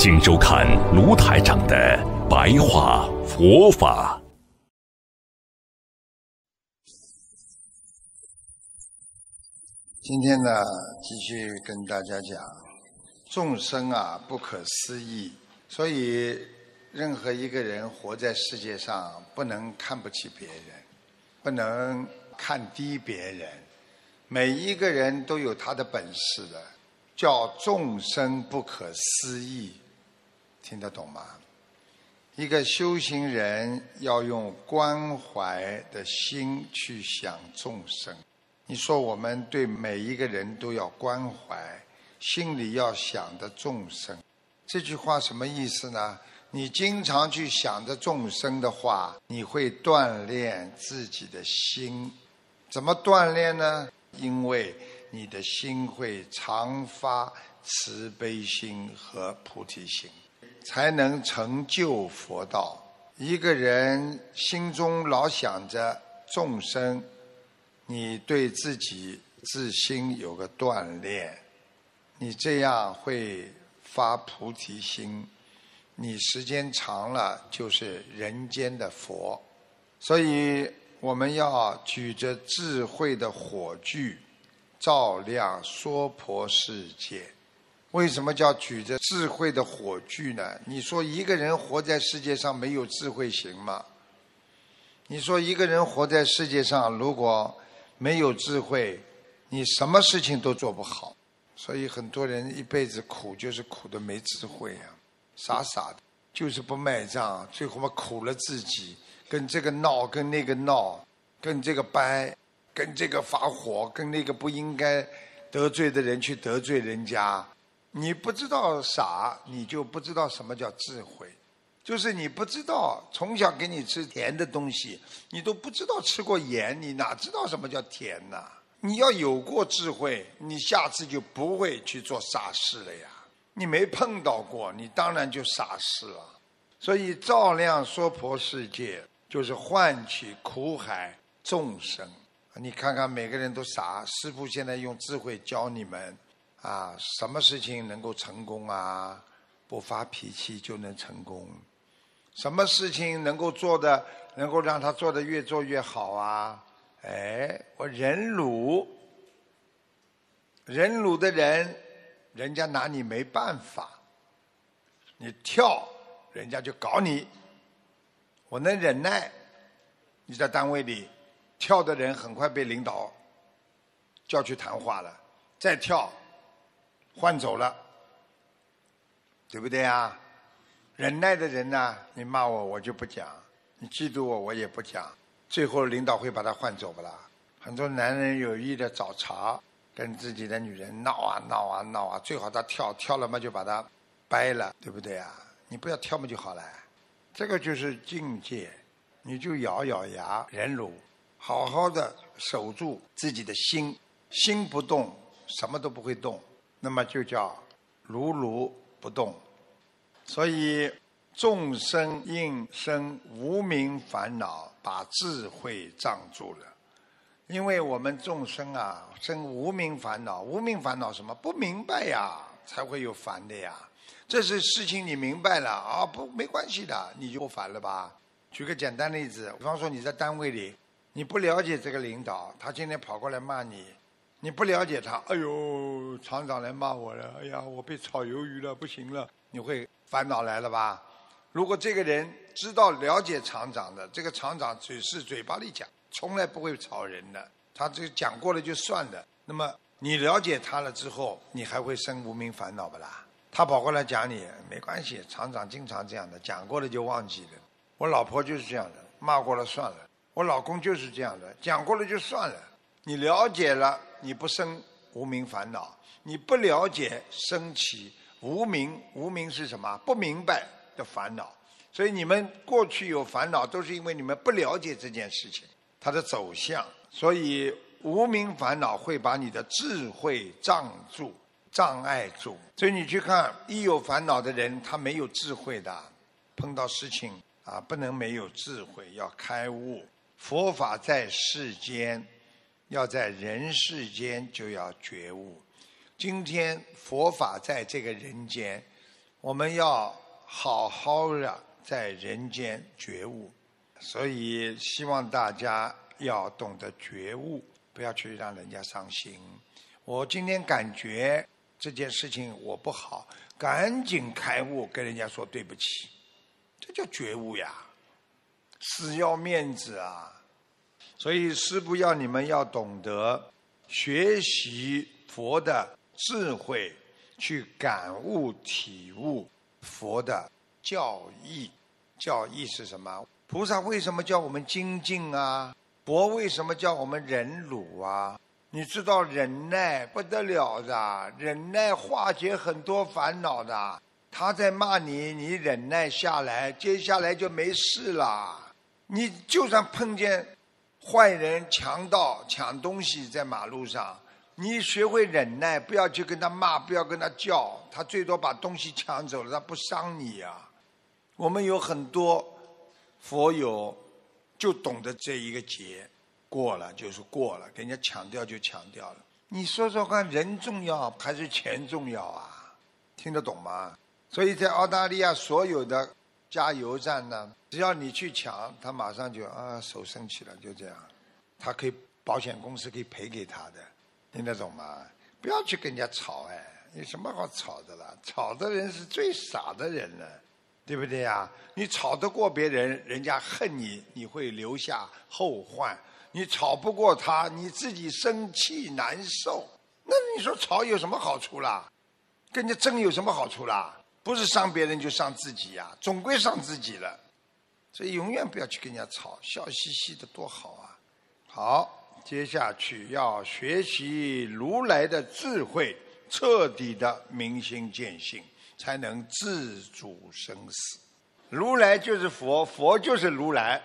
请收看卢台长的白话佛法。今天呢，继续跟大家讲，众生啊不可思议，所以任何一个人活在世界上，不能看不起别人，不能看低别人，每一个人都有他的本事的，叫众生不可思议。听得懂吗？一个修行人要用关怀的心去想众生。你说我们对每一个人都要关怀，心里要想着众生。这句话什么意思呢？你经常去想着众生的话，你会锻炼自己的心。怎么锻炼呢？因为你的心会常发慈悲心和菩提心。才能成就佛道。一个人心中老想着众生，你对自己自心有个锻炼，你这样会发菩提心，你时间长了就是人间的佛。所以我们要举着智慧的火炬，照亮娑婆世界。为什么叫举着智慧的火炬呢？你说一个人活在世界上没有智慧行吗？你说一个人活在世界上如果没有智慧，你什么事情都做不好。所以很多人一辈子苦就是苦的没智慧啊，傻傻的，就是不卖账，最后嘛苦了自己，跟这个闹，跟那个闹，跟这个掰，跟这个发火，跟那个不应该得罪的人去得罪人家。你不知道傻，你就不知道什么叫智慧。就是你不知道，从小给你吃甜的东西，你都不知道吃过盐，你哪知道什么叫甜呢？你要有过智慧，你下次就不会去做傻事了呀。你没碰到过，你当然就傻事了。所以照亮娑婆世界，就是唤起苦海众生。你看看，每个人都傻。师傅现在用智慧教你们。啊，什么事情能够成功啊？不发脾气就能成功。什么事情能够做的，能够让他做的越做越好啊？哎，我忍辱，忍辱的人，人家拿你没办法。你跳，人家就搞你。我能忍耐，你在单位里跳的人，很快被领导叫去谈话了。再跳。换走了，对不对啊？忍耐的人呢？你骂我，我就不讲；你嫉妒我，我也不讲。最后领导会把他换走不啦？很多男人有意的找茬，跟自己的女人闹啊闹啊闹啊，最好他跳跳了嘛，就把他掰了，对不对啊？你不要跳嘛就好了。这个就是境界，你就咬咬牙忍辱，好好的守住自己的心，心不动，什么都不会动。那么就叫如如不动，所以众生应生无名烦恼，把智慧障住了。因为我们众生啊，生无名烦恼，无名烦恼什么？不明白呀，才会有烦的呀。这是事情你明白了啊，不没关系的，你就不烦了吧？举个简单例子，比方说你在单位里，你不了解这个领导，他今天跑过来骂你。你不了解他，哎呦，厂长来骂我了，哎呀，我被炒鱿鱼了，不行了，你会烦恼来了吧？如果这个人知道了解厂长的，这个厂长只是嘴巴里讲，从来不会炒人的，他这讲过了就算了。那么你了解他了之后，你还会生无名烦恼不啦？他跑过来讲你，没关系，厂长经常这样的，讲过了就忘记了。我老婆就是这样的，骂过了算了。我老公就是这样的，讲过了就算了。你了解了。你不生无名烦恼，你不了解升起无名，无名是什么？不明白，的烦恼。所以你们过去有烦恼，都是因为你们不了解这件事情它的走向。所以无名烦恼会把你的智慧障住、障碍住。所以你去看，一有烦恼的人，他没有智慧的。碰到事情啊，不能没有智慧，要开悟。佛法在世间，要在人世间就要觉悟。今天佛法在这个人间，我们要好好的在人间觉悟。所以希望大家要懂得觉悟，不要去让人家伤心。我今天感觉这件事情我不好，赶紧开悟，跟人家说对不起，这叫觉悟呀。死要面子啊！所以师父要你们要懂得学习佛的智慧，去感悟体悟佛的教义。教义是什么？菩萨为什么叫我们精进啊？佛为什么叫我们忍辱啊？你知道忍耐不得了的，忍耐化解很多烦恼的。他在骂你，你忍耐下来，接下来就没事了。你就算碰见坏人、强盗抢东西在马路上，你学会忍耐，不要去跟他骂，不要跟他叫，他最多把东西抢走了，他不伤你呀。我们有很多佛友就懂得这一个劫，过了就是过了，给人家抢掉就抢掉了。你说说看，人重要还是钱重要啊？听得懂吗？所以在澳大利亚所有的。加油站呢？只要你去抢，他马上就啊手升起了，就这样。他可以保险公司可以赔给他的，听得懂吗？不要去跟人家吵哎，有什么好吵的啦？吵的人是最傻的人了，对不对呀？你吵得过别人，人家恨你，你会留下后患；你吵不过他，你自己生气难受。那你说吵有什么好处啦？跟人家争有什么好处啦？不是伤别人就伤自己呀，总归伤自己了，所以永远不要去跟人家吵，笑嘻嘻的多好啊！好，接下去要学习如来的智慧，彻底的明心见性，才能自主生死。如来就是佛，佛就是如来。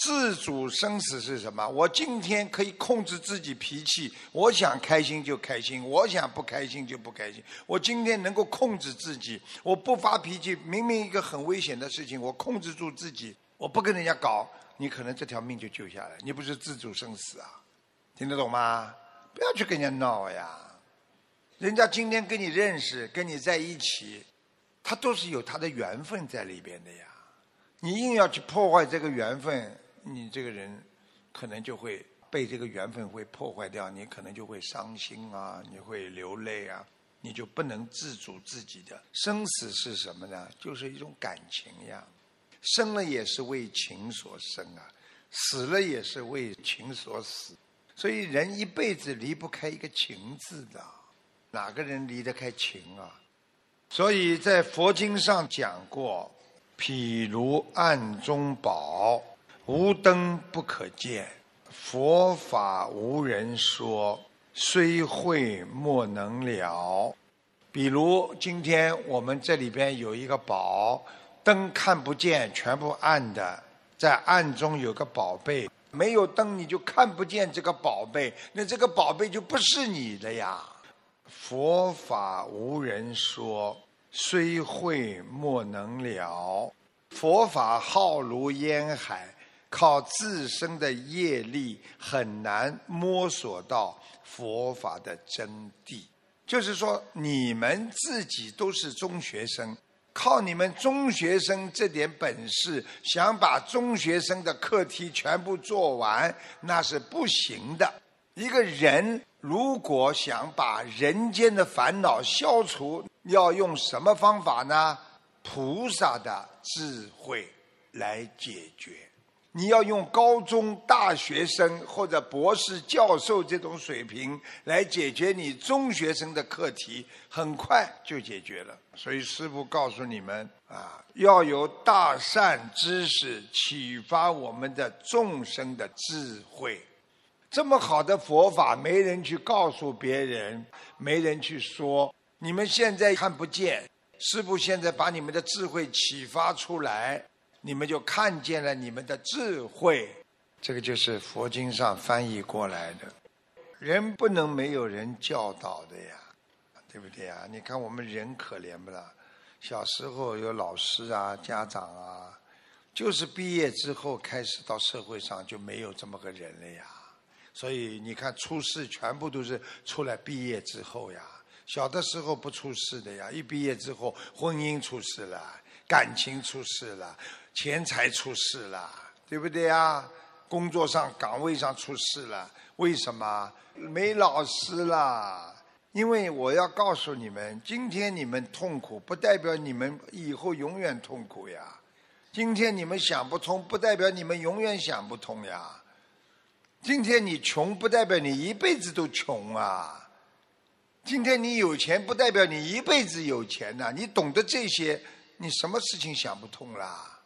自主生死是什么？我今天可以控制自己脾气，我想开心就开心，我想不开心就不开心。我今天能够控制自己，我不发脾气。明明一个很危险的事情，我控制住自己，我不跟人家搞，你可能这条命就救下来。你不是自主生死啊？听得懂吗？不要去跟人家闹呀！人家今天跟你认识，跟你在一起，他都是有他的缘分在里边的呀。你硬要去破坏这个缘分。你这个人可能就会被这个缘分会破坏掉，你可能就会伤心啊，你会流泪啊，你就不能自主自己的生死是什么呢？就是一种感情呀，生了也是为情所生啊，死了也是为情所死，所以人一辈子离不开一个情字的，哪个人离得开情啊？所以在佛经上讲过，譬如暗中宝。无灯不可见，佛法无人说，虽会莫能了。比如今天我们这里边有一个宝，灯看不见，全部暗的，在暗中有个宝贝，没有灯你就看不见这个宝贝，那这个宝贝就不是你的呀。佛法无人说，虽会莫能了。佛法浩如烟海。靠自身的业力很难摸索到佛法的真谛，就是说你们自己都是中学生，靠你们中学生这点本事，想把中学生的课题全部做完，那是不行的。一个人如果想把人间的烦恼消除，要用什么方法呢？菩萨的智慧来解决。你要用高中大学生或者博士教授这种水平来解决你中学生的课题，很快就解决了。所以师父告诉你们啊，要有大善知识启发我们的众生的智慧。这么好的佛法，没人去告诉别人，没人去说。你们现在看不见，师父现在把你们的智慧启发出来，你们就看见了你们的智慧。这个就是佛经上翻译过来的。人不能没有人教导的呀，对不对呀？你看我们人可怜不啦？小时候有老师啊、家长啊，就是毕业之后开始到社会上就没有这么个人了呀。所以你看出事全部都是出来毕业之后呀。小的时候不出事的呀，一毕业之后婚姻出事了，感情出事了，钱财出事了，对不对呀？工作上岗位上出事了，为什么？没老师啦，因为我要告诉你们，今天你们痛苦，不代表你们以后永远痛苦呀。今天你们想不通，不代表你们永远想不通呀。今天你穷，不代表你一辈子都穷啊。今天你有钱，不代表你一辈子有钱呐。你懂得这些，你什么事情想不通啦？